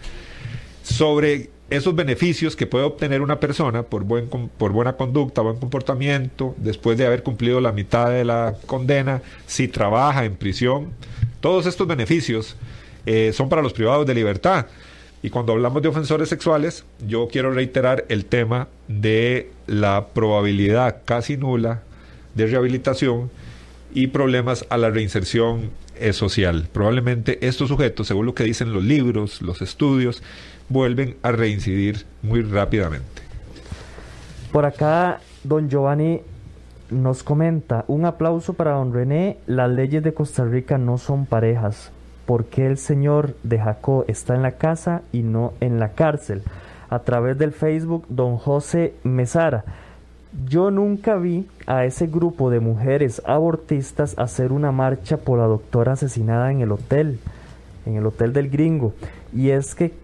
sobre esos beneficios que puede obtener una persona por, buen, por buena conducta, buen comportamiento, después de haber cumplido la mitad de la condena, si trabaja en prisión, todos estos beneficios eh, son para los privados de libertad. Y cuando hablamos de ofensores sexuales, yo quiero reiterar el tema de la probabilidad casi nula de rehabilitación y problemas a la reinserción eh, social. Probablemente estos sujetos, según lo que dicen los libros, los estudios, vuelven a reincidir muy rápidamente. Por acá, don Giovanni nos comenta, un aplauso para don René, las leyes de Costa Rica no son parejas. ¿Por qué el señor de Jacó está en la casa y no en la cárcel? A través del Facebook, don José Mesara. Yo nunca vi a ese grupo de mujeres abortistas hacer una marcha por la doctora asesinada en el hotel, en el hotel del gringo. Y es que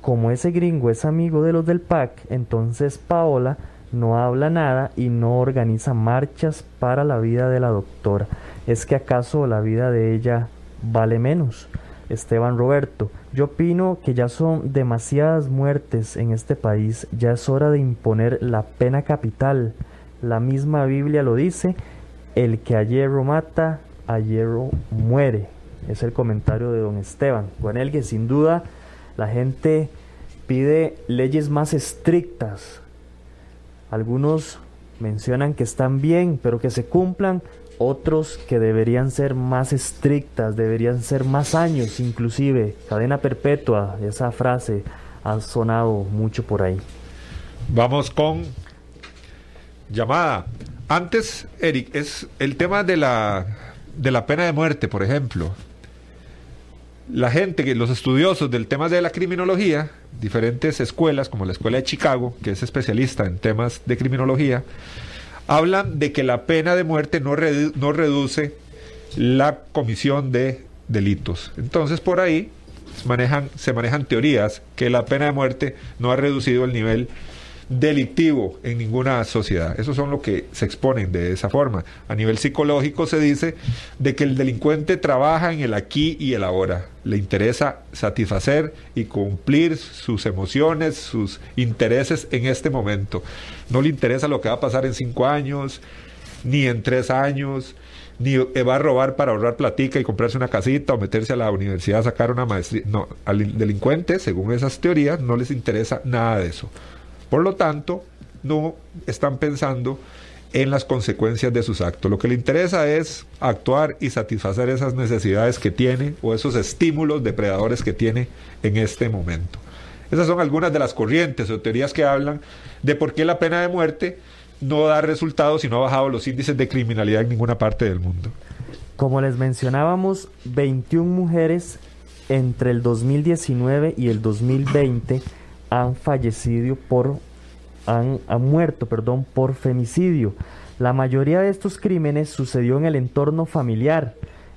como ese gringo es amigo de los del PAC, entonces Paola no habla nada y no organiza marchas para la vida de la doctora. ¿Es que acaso la vida de ella vale menos? Esteban Roberto, yo opino que ya son demasiadas muertes en este país, ya es hora de imponer la pena capital. La misma Biblia lo dice, el que a hierro mata, a hierro muere. Es el comentario de don Esteban. Con el que sin duda la gente pide leyes más estrictas. Algunos mencionan que están bien, pero que se cumplan. Otros que deberían ser más estrictas, deberían ser más años inclusive. Cadena perpetua, esa frase ha sonado mucho por ahí. Vamos con llamada. Antes, Eric, es el tema de la, de la pena de muerte, por ejemplo la gente, los estudiosos del tema de la criminología, diferentes escuelas, como la Escuela de Chicago, que es especialista en temas de criminología, hablan de que la pena de muerte no, no reduce la comisión de delitos. Entonces, por ahí manejan, se manejan teorías que la pena de muerte no ha reducido el nivel delictivo en ninguna sociedad. Eso son lo que se exponen de esa forma. A nivel psicológico se dice de que el delincuente trabaja en el aquí y el ahora. Le interesa satisfacer y cumplir sus emociones, sus intereses en este momento. No le interesa lo que va a pasar en cinco años, ni en tres años, ni va a robar para ahorrar platica y comprarse una casita o meterse a la universidad a sacar una maestría. No, al delincuente, según esas teorías, no les interesa nada de eso. Por lo tanto, no están pensando en las consecuencias de sus actos. Lo que le interesa es actuar y satisfacer esas necesidades que tiene o esos estímulos depredadores que tiene en este momento. Esas son algunas de las corrientes o teorías que hablan de por qué la pena de muerte no da resultados y no ha bajado los índices de criminalidad en ninguna parte del mundo. Como les mencionábamos, 21 mujeres entre el 2019 y el 2020 han fallecido por han, han muerto, perdón, por femicidio. La mayoría de estos crímenes sucedió en el entorno familiar.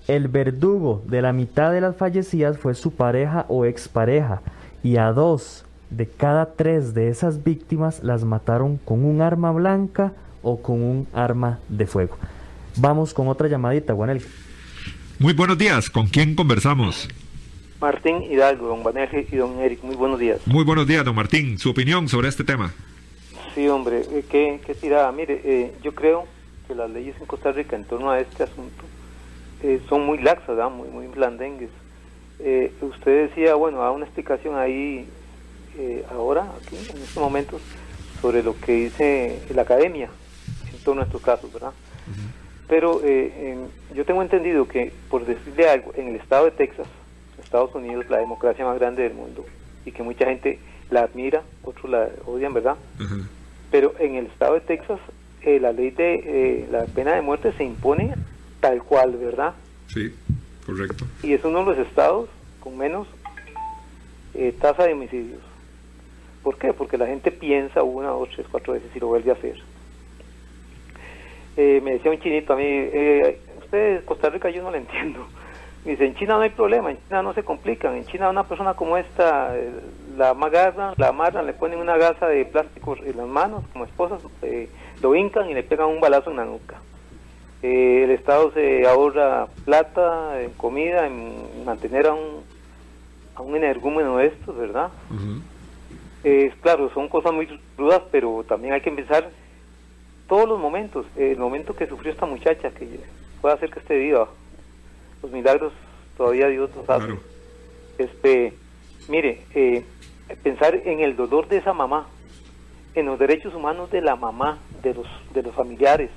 El verdugo de la mitad de las fallecidas fue su pareja o expareja y a dos de cada tres de esas víctimas las mataron con un arma blanca o con un arma de fuego. Vamos con otra llamadita, Juanel. Muy buenos días, ¿con quién conversamos? Martín Hidalgo, don Vanelge y don Eric. Muy buenos días. Muy buenos días, don Martín. ¿Su opinión sobre este tema? Sí, hombre, eh, qué, qué tirada. Mire, eh, yo creo que las leyes en Costa Rica en torno a este asunto eh, son muy laxas, ¿verdad? muy, muy blandengues. usted decía, bueno, da una explicación ahí ahora, aquí, en estos momentos, sobre lo que dice la academia en torno a estos casos, ¿verdad? Pero yo tengo entendido que, por decirle algo, en el estado de Texas, Estados Unidos la democracia más grande del mundo y que mucha gente la admira, otros la odian, ¿verdad? Pero en el estado de Texas eh, la ley de eh, la pena de muerte se impone tal cual, ¿verdad? Sí, correcto. Y es uno de los estados con menos eh, tasa de homicidios. ¿Por qué? Porque la gente piensa una, dos, tres, cuatro veces y lo vuelve a hacer. me decía un chinito a mí, usted Costa Rica yo no lo entiendo Dice, en China no hay problema, en China no se complican. En China una persona como esta eh, la agarran, la amarran, le ponen una gasa de plástico en las manos como esposas, eh, lo hincan y le pegan un balazo en la nuca. Eh, el Estado se ahorra plata en comida, en mantener a un, a un energúmeno de estos, ¿verdad? Es claro, son cosas muy crudas, pero también hay que empezar todos los momentos. el momento que sufrió esta muchacha, que puede hacer que esté viva los milagros todavía Dios los hace. Este, mire, eh, pensar en el dolor de esa mamá, en los derechos humanos de la mamá, de los, de los familiares.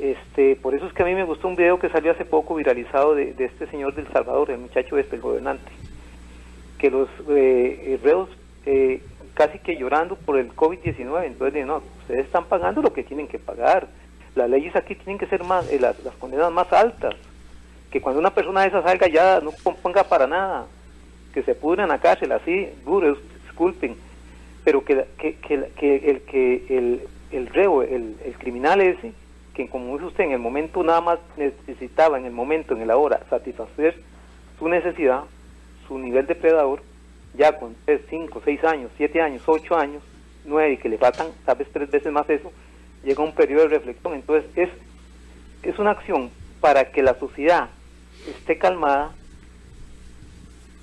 Este, por eso es que a mí me gustó un video que salió hace poco viralizado de, este señor del Salvador, el muchacho este, el gobernante, que los eh, reos eh, casi que llorando por el COVID-19, entonces no, ustedes están pagando lo que tienen que pagar. Las leyes aquí tienen que ser más, eh, las, las condenas más altas, que cuando una persona de esa salga ya no componga para nada, que se pudren en la cárcel así, duro, disculpen, pero que, que, que, el que el, el reo, el, el criminal ese, que como dice usted, en el momento nada más necesitaba, en el momento, en el ahora, satisfacer su necesidad, su nivel depredador, ya con 3, 5, 6 años, 7 años, 8 años, 9 y que le faltan tal vez tres veces más eso, llega un periodo de reflexión. Entonces es, es una acción para que la sociedad esté calmada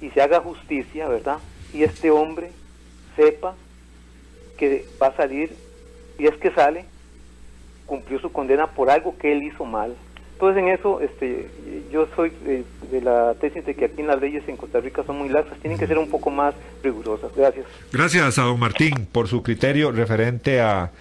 y se haga justicia, ¿verdad? Y este hombre sepa que va a salir, y es que sale, cumplió su condena por algo que él hizo mal. Entonces en eso este, yo soy de, la tesis de que aquí las leyes en Costa Rica son muy laxas, tienen que ser un poco más rigurosas. Gracias. Gracias a don Martín por su criterio referente a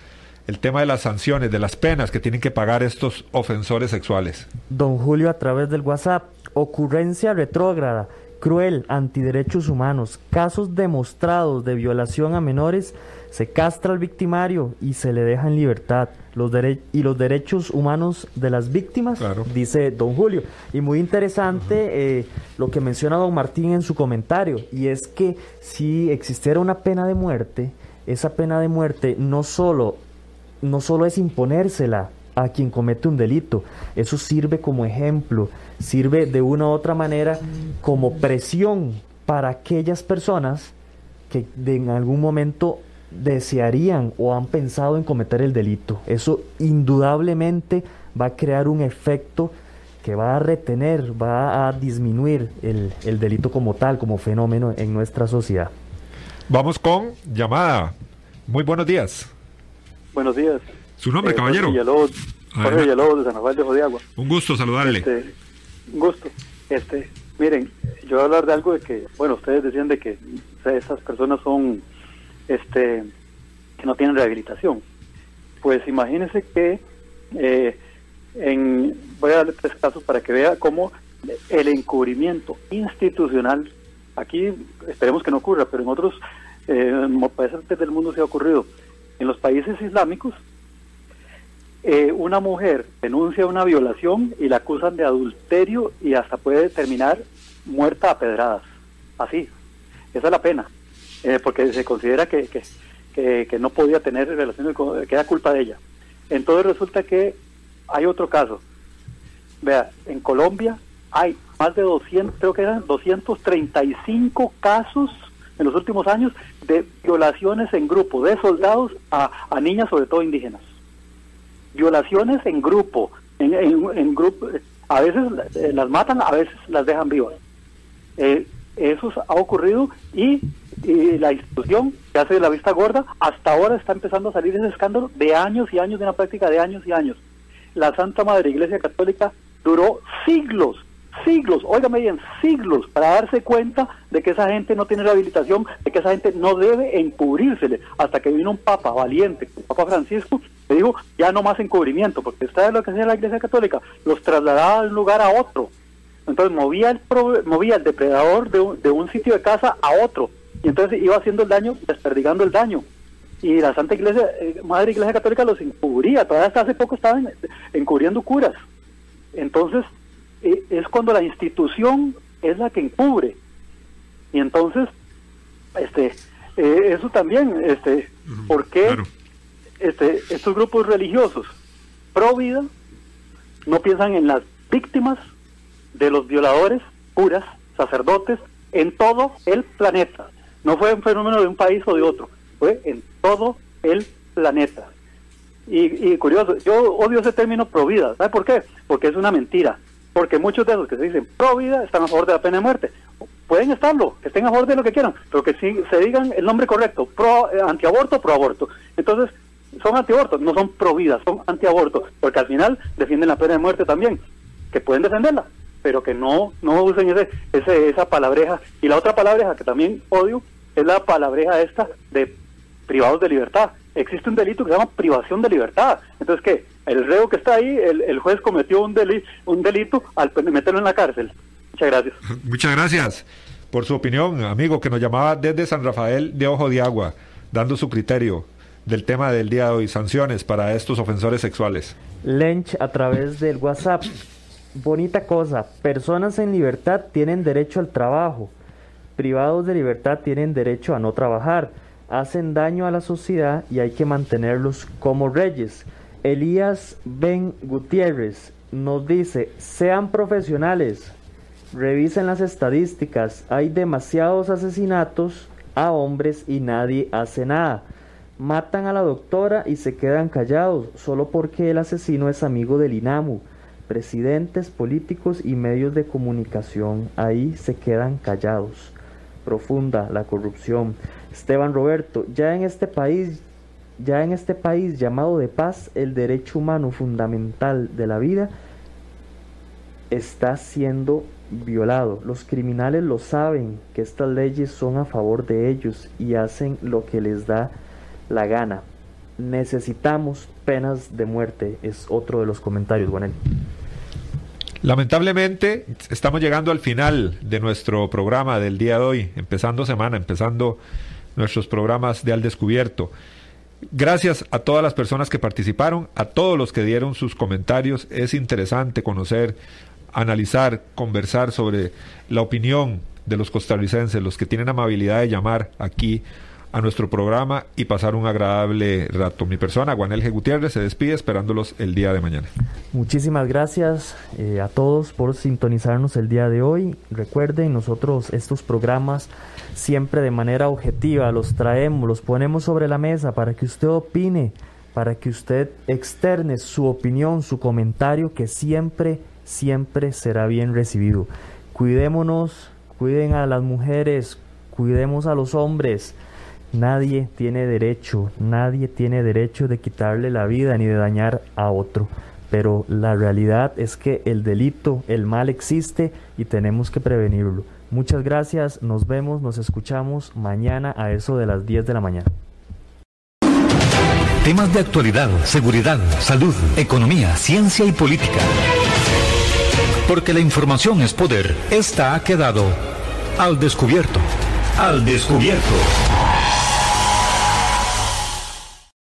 el tema de las sanciones, de las penas que tienen que pagar estos ofensores sexuales. Don Julio a través del WhatsApp, ocurrencia retrógrada, cruel, antiderechos humanos, casos demostrados de violación a menores se castra al victimario y se le deja en libertad. Los y los derechos humanos de las víctimas, dice don Julio. Y muy interesante eh, lo que menciona don Martín en su comentario, y es que si existiera una pena de muerte, esa pena de muerte no solo, no solo es imponérsela a quien comete un delito, eso sirve como ejemplo, sirve de una u otra manera como presión para aquellas personas que en algún momento desearían o han pensado en cometer el delito. Eso indudablemente va a crear un efecto que va a retener, va a disminuir el, el delito como tal, como fenómeno en nuestra sociedad. Vamos con llamada. Muy buenos días. Buenos días. ¿Su nombre, eh, caballero? Jorge Villalobos, de San Rafael de Jodiagua. Un gusto saludarle. Este, un gusto. Este, miren, yo voy a hablar de algo de que, bueno, ustedes decían de que esas personas son este, que no tienen rehabilitación. Pues imagínense que eh, en, voy a darle tres casos para que vea cómo el encubrimiento institucional, aquí esperemos que no ocurra, pero en otros eh, países del mundo se ha ocurrido. En los países islámicos, eh, una mujer denuncia una violación y la acusan de adulterio y hasta puede terminar muerta a pedradas. Así. Esa es la pena. Eh, porque se considera que, que, no podía tener relaciones, con, que era culpa de ella. Entonces resulta que hay otro caso. Vea, en Colombia hay más de 200, creo que eran 235 casos en los últimos años de violaciones en grupo de soldados a, a niñas, sobre todo indígenas. Violaciones en grupo, en, en, grupo, a veces eh, las matan, a veces las dejan vivas. Eh, eso ha ocurrido y y la institución que hace la vista gorda, hasta ahora está empezando a salir ese escándalo de años y años, de una práctica de años y años. La Santa Madre Iglesia Católica duró siglos, siglos, óigame bien, siglos, para darse cuenta de que esa gente no tiene rehabilitación, de que esa gente no debe encubrírsele, hasta que vino un papa valiente, el Papa Francisco, que dijo, ya no más encubrimiento, porque esta es lo que hacía la Iglesia Católica, los trasladaba de un lugar a otro. Entonces movía el, movía el depredador de de un sitio de casa a otro, y entonces iba haciendo el daño, desperdigando el daño. Y la Santa Iglesia, eh, Madre Iglesia Católica los encubría, todavía hasta hace poco estaban encubriendo curas. Entonces, eh, es cuando la institución es la que encubre. Y entonces, este, eh, eso también, este, ¿por qué este, estos grupos religiosos pro vida no piensan en las víctimas de los violadores, curas, sacerdotes, en todo el planeta? No fue un fenómeno de un país o de otro, fue en todo el planeta. Y, curioso, yo odio ese término pro vida. ¿Sabe por qué? Porque es una mentira. Porque muchos de los que se dicen pro vida están a favor de la pena de muerte. Pueden estarlo, que estén a favor de lo que quieran, pero que sí se digan el nombre correcto, pro eh, antiaborto, pro aborto. Entonces, son antiabortos, no son pro vida, son antiaborto, porque al final defienden la pena de muerte también, que pueden defenderla, pero que no no usen ese, ese esa palabreja. Y la otra palabreja que también odio es la palabreja esta de privados de libertad. Existe un delito que se llama privación de libertad. Entonces, ¿qué? El reo que está ahí, el, juez cometió un, deli, un delito al meterlo en la cárcel. Muchas gracias. Muchas gracias por su opinión, amigo, que nos llamaba desde San Rafael de Ojo de Agua, dando su criterio del tema del día de hoy, sanciones para estos ofensores sexuales. Lench a través del WhatsApp. Bonita cosa, personas en libertad tienen derecho al trabajo, privados de libertad tienen derecho a no trabajar, hacen daño a la sociedad y hay que mantenerlos como reyes. Elías Ben Gutiérrez nos dice, sean profesionales, revisen las estadísticas, hay demasiados asesinatos a hombres y nadie hace nada. Matan a la doctora y se quedan callados solo porque el asesino es amigo del INAMU. Presidentes, políticos y medios de comunicación ahí se quedan callados. Profunda la corrupción. Esteban Roberto, ya en este país, ya en este país llamado de paz, el derecho humano fundamental de la vida está siendo violado. Los criminales lo saben que estas leyes son a favor de ellos y hacen lo que les da la gana. Necesitamos penas de muerte, es otro de los comentarios, Juanel. Lamentablemente estamos llegando al final de nuestro programa del día de hoy, empezando semana, empezando nuestros programas de Al Descubierto. Gracias a todas las personas que participaron, a todos los que dieron sus comentarios. Es interesante conocer, analizar, conversar sobre la opinión de los costarricenses, los que tienen amabilidad de llamar aquí a nuestro programa y pasar un agradable rato. Mi persona, Juanel G. Gutiérrez, se despide esperándolos el día de mañana. Muchísimas gracias eh, a todos por sintonizarnos el día de hoy. Recuerden, nosotros estos programas siempre de manera objetiva los traemos, los ponemos sobre la mesa para que usted opine, para que usted externe su opinión, su comentario, que siempre, siempre será bien recibido. Cuidémonos, cuiden a las mujeres, cuidemos a los hombres Nadie tiene derecho, nadie tiene derecho de quitarle la vida ni de dañar a otro. Pero la realidad es que el delito, el mal existe y tenemos que prevenirlo. Muchas gracias, nos vemos, nos escuchamos mañana a eso de las 10 de la mañana. Temas de actualidad, seguridad, salud, economía, ciencia y política. Porque la información es poder, esta ha quedado al descubierto. Al descubierto.